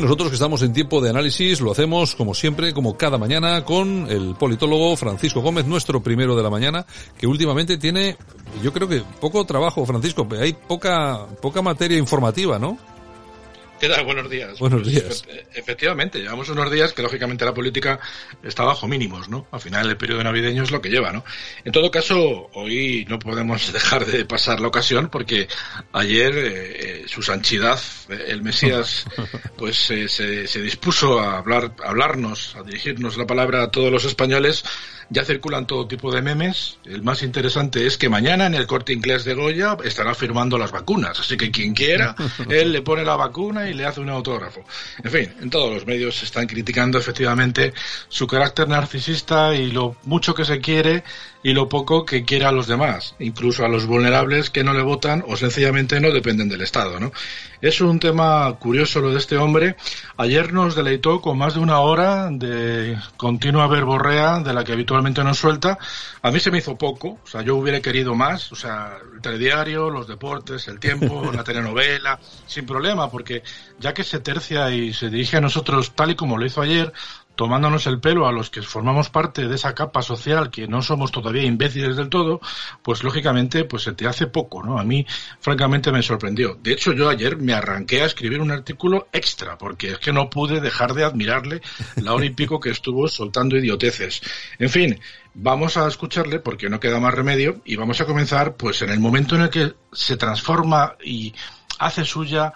Nosotros que estamos en tiempo de análisis lo hacemos como siempre, como cada mañana, con el politólogo Francisco Gómez, nuestro primero de la mañana, que últimamente tiene, yo creo que poco trabajo, Francisco, hay poca, poca materia informativa, ¿no? ¿Qué tal? Buenos días. Buenos pues, días. efectivamente, llevamos unos días que lógicamente la política está bajo mínimos, ¿no? Al final el periodo navideño es lo que lleva, ¿no? En todo caso, hoy no podemos dejar de pasar la ocasión porque ayer eh, su sanchidad, el Mesías, pues se, se, dispuso a hablar, a hablarnos, a dirigirnos la palabra a todos los españoles ya circulan todo tipo de memes. El más interesante es que mañana en el corte inglés de Goya estará firmando las vacunas. Así que quien quiera, él le pone la vacuna y le hace un autógrafo. En fin, en todos los medios se están criticando efectivamente su carácter narcisista y lo mucho que se quiere y lo poco que quiere a los demás, incluso a los vulnerables que no le votan o sencillamente no dependen del Estado, ¿no? Es un tema curioso lo de este hombre. Ayer nos deleitó con más de una hora de continua verborrea de la que habitualmente nos suelta. A mí se me hizo poco, o sea, yo hubiera querido más, o sea, el telediario, los deportes, el tiempo, la telenovela, sin problema, porque ya que se tercia y se dirige a nosotros tal y como lo hizo ayer, tomándonos el pelo a los que formamos parte de esa capa social que no somos todavía imbéciles del todo, pues lógicamente pues se te hace poco, ¿no? A mí francamente me sorprendió. De hecho yo ayer me arranqué a escribir un artículo extra porque es que no pude dejar de admirarle la hora y pico que estuvo soltando idioteces. En fin, vamos a escucharle porque no queda más remedio y vamos a comenzar pues en el momento en el que se transforma y hace suya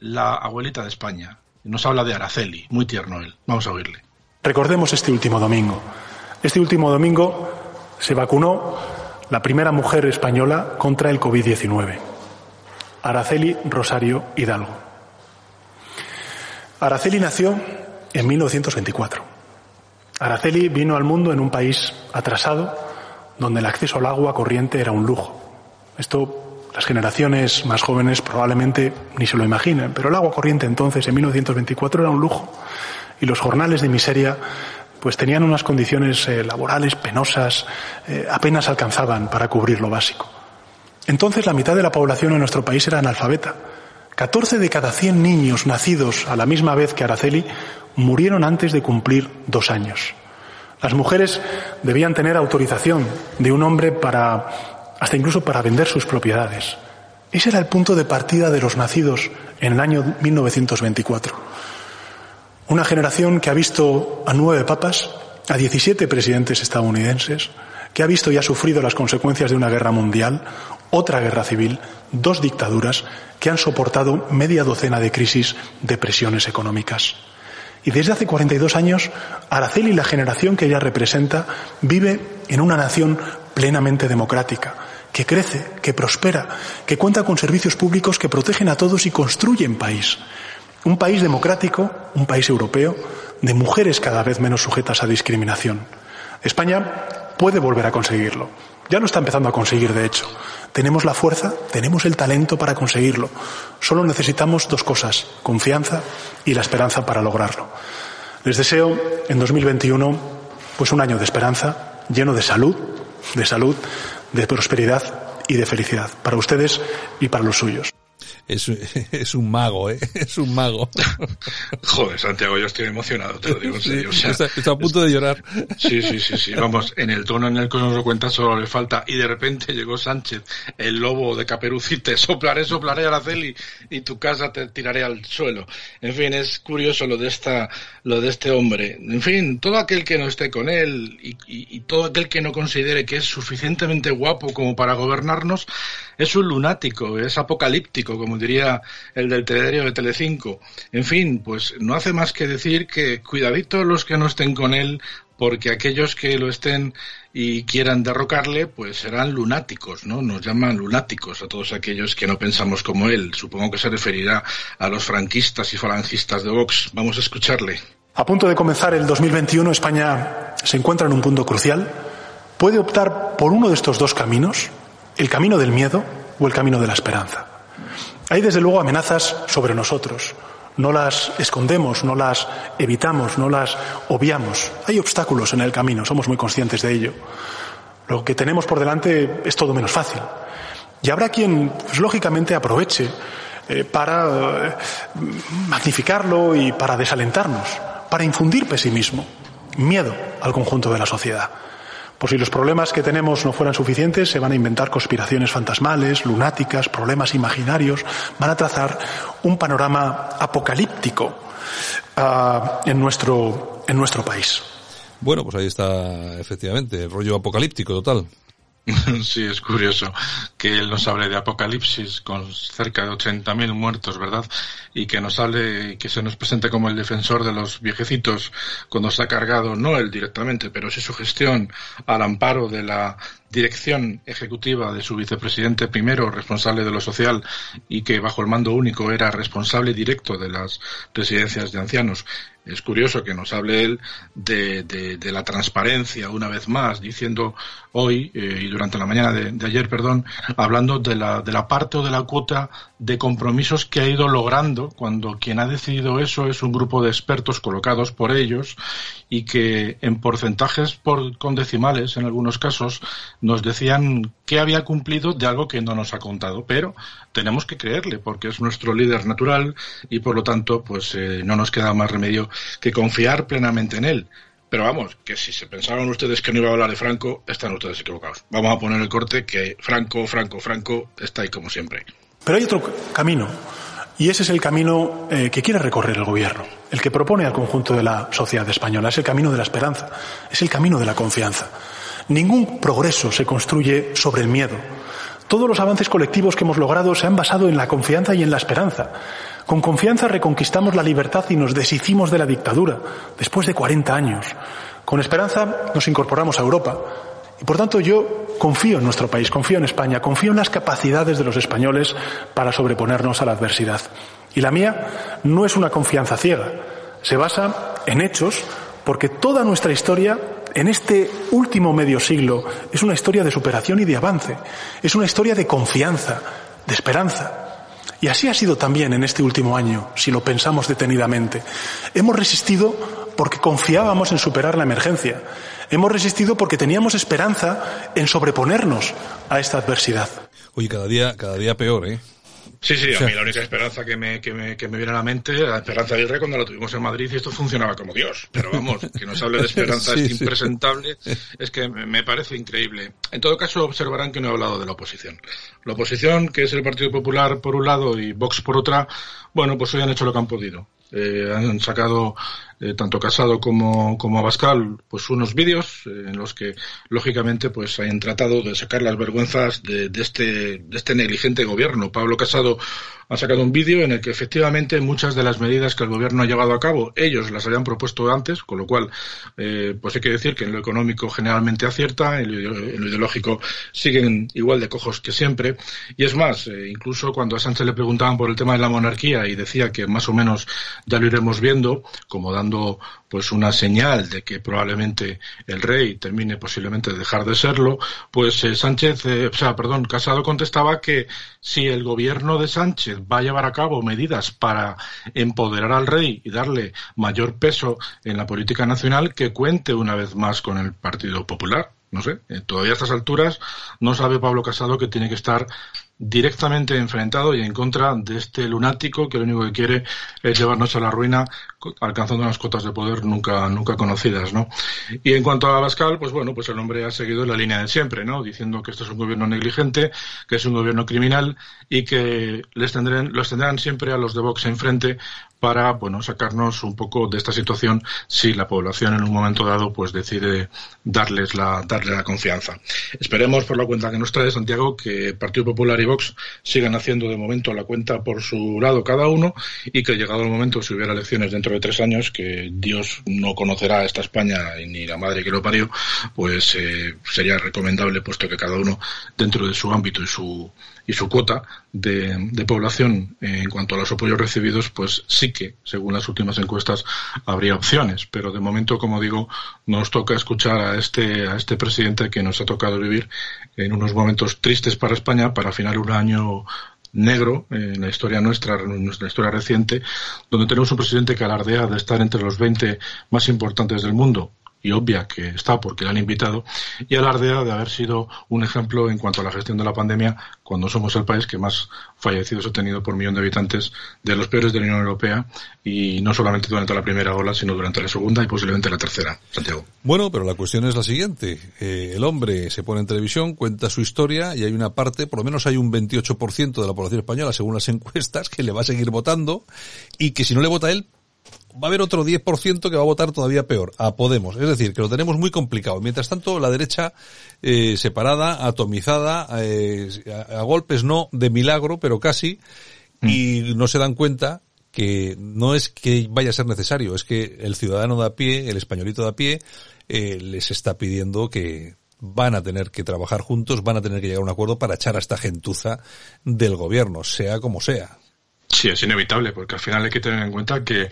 la abuelita de España. Nos habla de Araceli, muy tierno él. Vamos a oírle. Recordemos este último domingo. Este último domingo se vacunó la primera mujer española contra el COVID-19, Araceli Rosario Hidalgo. Araceli nació en 1924. Araceli vino al mundo en un país atrasado donde el acceso al agua corriente era un lujo. Esto las generaciones más jóvenes probablemente ni se lo imaginen, pero el agua corriente entonces, en 1924, era un lujo y los jornales de miseria pues tenían unas condiciones eh, laborales penosas, eh, apenas alcanzaban para cubrir lo básico. Entonces la mitad de la población en nuestro país era analfabeta. 14 de cada 100 niños nacidos a la misma vez que Araceli murieron antes de cumplir dos años. Las mujeres debían tener autorización de un hombre para, hasta incluso para vender sus propiedades. Ese era el punto de partida de los nacidos en el año 1924. Una generación que ha visto a nueve papas, a 17 presidentes estadounidenses, que ha visto y ha sufrido las consecuencias de una guerra mundial, otra guerra civil, dos dictaduras, que han soportado media docena de crisis, de presiones económicas. Y desde hace 42 años, Araceli la generación que ella representa vive en una nación plenamente democrática, que crece, que prospera, que cuenta con servicios públicos que protegen a todos y construyen país. Un país democrático, un país europeo, de mujeres cada vez menos sujetas a discriminación. España puede volver a conseguirlo. Ya lo está empezando a conseguir, de hecho. Tenemos la fuerza, tenemos el talento para conseguirlo. Solo necesitamos dos cosas, confianza y la esperanza para lograrlo. Les deseo en 2021 pues un año de esperanza, lleno de salud, de salud, de prosperidad y de felicidad para ustedes y para los suyos es, es un mago, ¿eh? Es un mago. Joder, Santiago, yo estoy emocionado, te lo digo en serio. está, a punto de llorar. Sí, sí, sí, sí. Vamos, en el tono en el que nos lo cuenta solo le falta. Y de repente llegó Sánchez, el lobo de Caperucite, soplaré, soplaré a la celi y tu casa te tiraré al suelo. En fin, es curioso lo de esta, lo de este hombre. En fin, todo aquel que no esté con él y, y, y todo aquel que no considere que es suficientemente guapo como para gobernarnos, es un lunático, es apocalíptico, como diría el del telediario de Telecinco. En fin, pues no hace más que decir que cuidadito los que no estén con él, porque aquellos que lo estén y quieran derrocarle, pues serán lunáticos, ¿no? Nos llaman lunáticos a todos aquellos que no pensamos como él. Supongo que se referirá a los franquistas y falangistas de Vox. Vamos a escucharle. A punto de comenzar el 2021, España se encuentra en un punto crucial. Puede optar por uno de estos dos caminos, el camino del miedo o el camino de la esperanza. Hay desde luego amenazas sobre nosotros. No las escondemos, no las evitamos, no las obviamos. Hay obstáculos en el camino, somos muy conscientes de ello. Lo que tenemos por delante es todo menos fácil. Y habrá quien, pues, lógicamente, aproveche eh, para magnificarlo y para desalentarnos, para infundir pesimismo, miedo al conjunto de la sociedad. Por si los problemas que tenemos no fueran suficientes, se van a inventar conspiraciones fantasmales, lunáticas, problemas imaginarios, van a trazar un panorama apocalíptico uh, en, nuestro, en nuestro país. Bueno, pues ahí está efectivamente el rollo apocalíptico total. Sí, es curioso que él nos hable de apocalipsis con cerca de 80.000 muertos, ¿verdad? Y que nos hable, que se nos presente como el defensor de los viejecitos cuando se ha cargado, no él directamente, pero sí su gestión al amparo de la dirección ejecutiva de su vicepresidente primero, responsable de lo social, y que bajo el mando único era responsable directo de las residencias de ancianos. Es curioso que nos hable él de, de, la transparencia una vez más, diciendo hoy eh, y durante la mañana de, de, ayer, perdón, hablando de la, de la parte o de la cuota de compromisos que ha ido logrando cuando quien ha decidido eso es un grupo de expertos colocados por ellos y que en porcentajes por, con decimales, en algunos casos, nos decían que había cumplido de algo que no nos ha contado. Pero tenemos que creerle porque es nuestro líder natural y por lo tanto, pues eh, no nos queda más remedio que confiar plenamente en él. Pero vamos, que si se pensaban ustedes que no iba a hablar de Franco, están ustedes equivocados. Vamos a poner el corte que Franco, Franco, Franco está ahí como siempre. Pero hay otro camino y ese es el camino eh, que quiere recorrer el gobierno, el que propone al conjunto de la sociedad española. Es el camino de la esperanza, es el camino de la confianza. Ningún progreso se construye sobre el miedo. Todos los avances colectivos que hemos logrado se han basado en la confianza y en la esperanza. Con confianza reconquistamos la libertad y nos deshicimos de la dictadura, después de 40 años. Con esperanza nos incorporamos a Europa y por tanto yo confío en nuestro país, confío en España, confío en las capacidades de los españoles para sobreponernos a la adversidad. Y la mía no es una confianza ciega, se basa en hechos porque toda nuestra historia en este último medio siglo es una historia de superación y de avance, es una historia de confianza, de esperanza. Y así ha sido también en este último año, si lo pensamos detenidamente. Hemos resistido porque confiábamos en superar la emergencia. Hemos resistido porque teníamos esperanza en sobreponernos a esta adversidad. Oye, cada día, cada día peor, ¿eh? Sí, sí, a mí la única esperanza que me, que me, que me viene a la mente, la esperanza de Aguirre cuando la tuvimos en Madrid y esto funcionaba como Dios. Pero vamos, que nos hable de esperanza es impresentable, es que me parece increíble. En todo caso, observarán que no he hablado de la oposición. La oposición, que es el Partido Popular por un lado y Vox por otra, bueno, pues hoy han hecho lo que han podido. Eh, han sacado eh, tanto Casado como, como Abascal, pues unos vídeos eh, en los que, lógicamente, pues hayan tratado de sacar las vergüenzas de, de, este, de este negligente gobierno. Pablo Casado ha sacado un vídeo en el que efectivamente muchas de las medidas que el gobierno ha llevado a cabo, ellos las habían propuesto antes, con lo cual, eh, pues hay que decir que en lo económico generalmente acierta, en lo, ideológico siguen igual de cojos que siempre. Y es más, incluso cuando a Sánchez le preguntaban por el tema de la monarquía y decía que más o menos ya lo iremos viendo, como dando pues una señal de que probablemente el rey termine posiblemente de dejar de serlo, pues eh, Sánchez, eh, o sea, perdón, Casado contestaba que si el gobierno de Sánchez va a llevar a cabo medidas para empoderar al rey y darle mayor peso en la política nacional, que cuente una vez más con el Partido Popular. No sé, eh, todavía a estas alturas no sabe Pablo Casado que tiene que estar directamente enfrentado y en contra de este lunático que lo único que quiere es llevarnos a la ruina alcanzando unas cotas de poder nunca nunca conocidas, ¿no? Y en cuanto a Abascal, pues bueno, pues el hombre ha seguido la línea de siempre, ¿no? Diciendo que este es un gobierno negligente, que es un gobierno criminal y que les tendrán, los tendrán siempre a los de Vox enfrente para, bueno, sacarnos un poco de esta situación si la población en un momento dado pues decide darles la, darle la confianza. Esperemos por la cuenta que nos trae Santiago que Partido Popular y Vox sigan haciendo de momento la cuenta por su lado cada uno y que llegado el momento si hubiera elecciones dentro de tres años que Dios no conocerá a esta España ni la madre que lo parió pues eh, sería recomendable puesto que cada uno dentro de su ámbito y su y su cuota de, de, población en cuanto a los apoyos recibidos, pues sí que, según las últimas encuestas, habría opciones. Pero de momento, como digo, nos toca escuchar a este, a este presidente que nos ha tocado vivir en unos momentos tristes para España, para final un año negro en la historia nuestra, en nuestra historia reciente, donde tenemos un presidente que alardea de estar entre los 20 más importantes del mundo y obvia que está porque le han invitado, y alardea de haber sido un ejemplo en cuanto a la gestión de la pandemia cuando somos el país que más fallecidos ha tenido por millón de habitantes de los peores de la Unión Europea y no solamente durante la primera ola, sino durante la segunda y posiblemente la tercera. Santiago. Bueno, pero la cuestión es la siguiente. Eh, el hombre se pone en televisión, cuenta su historia y hay una parte, por lo menos hay un 28% de la población española, según las encuestas, que le va a seguir votando y que si no le vota él, va a haber otro 10% que va a votar todavía peor, a Podemos. Es decir, que lo tenemos muy complicado. Mientras tanto, la derecha eh, separada, atomizada, eh, a, golpes no de milagro, pero casi, y no se dan cuenta que no es que vaya a ser necesario, es que el ciudadano de a pie, el españolito de a pie, eh, les está pidiendo que van a tener que trabajar juntos, van a tener que llegar a un acuerdo para echar a esta gentuza del gobierno, sea como sea. Sí, es inevitable, porque al final hay que tener en cuenta que,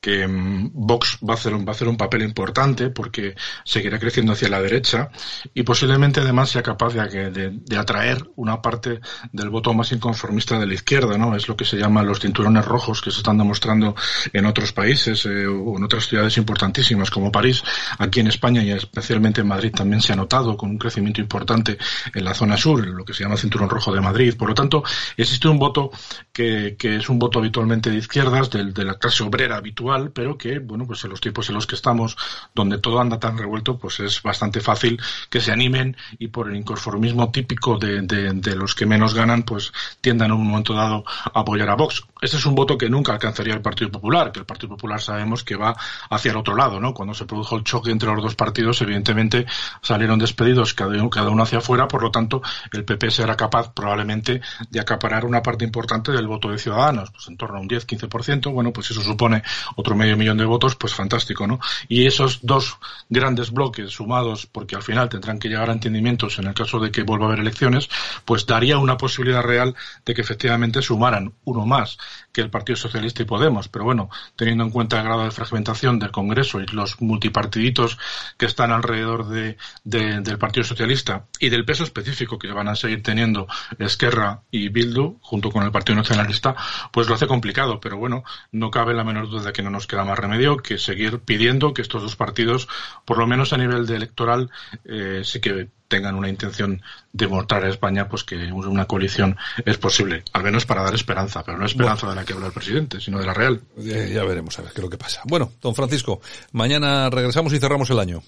que mm, Vox va a, hacer, va a hacer un papel importante porque seguirá creciendo hacia la derecha y posiblemente además sea capaz de, de, atraer una parte del voto más inconformista de la izquierda, ¿no? Es lo que se llama los cinturones rojos que se están demostrando en otros países eh, o en otras ciudades importantísimas como París. Aquí en España y especialmente en Madrid también se ha notado con un crecimiento importante en la zona sur, lo que se llama cinturón rojo de Madrid. Por lo tanto, existe un voto que, que es un voto habitualmente de izquierdas, de, de la clase obrera habitual pero que, bueno, pues en los tiempos en los que estamos, donde todo anda tan revuelto, pues es bastante fácil que se animen y por el inconformismo típico de, los que menos ganan, pues tiendan en un momento dado a apoyar a Vox. Este es un voto que nunca alcanzaría el Partido Popular, que el Partido Popular sabemos que va hacia el otro lado, ¿no? Cuando se produjo el choque entre los dos partidos, evidentemente salieron despedidos cada uno hacia afuera, por lo tanto, el PP será capaz probablemente de acaparar una parte importante del voto de Ciudadanos, pues en torno a un 10-15%, bueno, pues eso supone otro medio millón de votos, pues fantástico, ¿no? Y esos dos grandes bloques sumados, porque al final tendrán que llegar a entendimientos en el caso de que vuelva a haber elecciones, pues daría una posibilidad real de que efectivamente sumaran uno más que el Partido Socialista y Podemos. Pero bueno, teniendo en cuenta el grado de fragmentación del Congreso y los multipartiditos que están alrededor de, del Partido Socialista y del peso específico que van a seguir teniendo Esquerra y Bildu junto con el Partido Nacionalista, pues lo hace complicado. Pero bueno, no cabe la menor duda de que no nos queda más remedio que seguir pidiendo que estos dos partidos, por lo menos a nivel de electoral, eh, sí que tengan una intención de mostrar a España pues que una coalición es posible, al menos para dar esperanza, pero no esperanza de la que habla el presidente, sino de la real. Ya, veremos a ver qué es lo que pasa. Bueno, don Francisco, mañana regresamos y cerramos el año.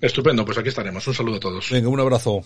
Estupendo, pues aquí estaremos. Un saludo a todos. Venga, un abrazo.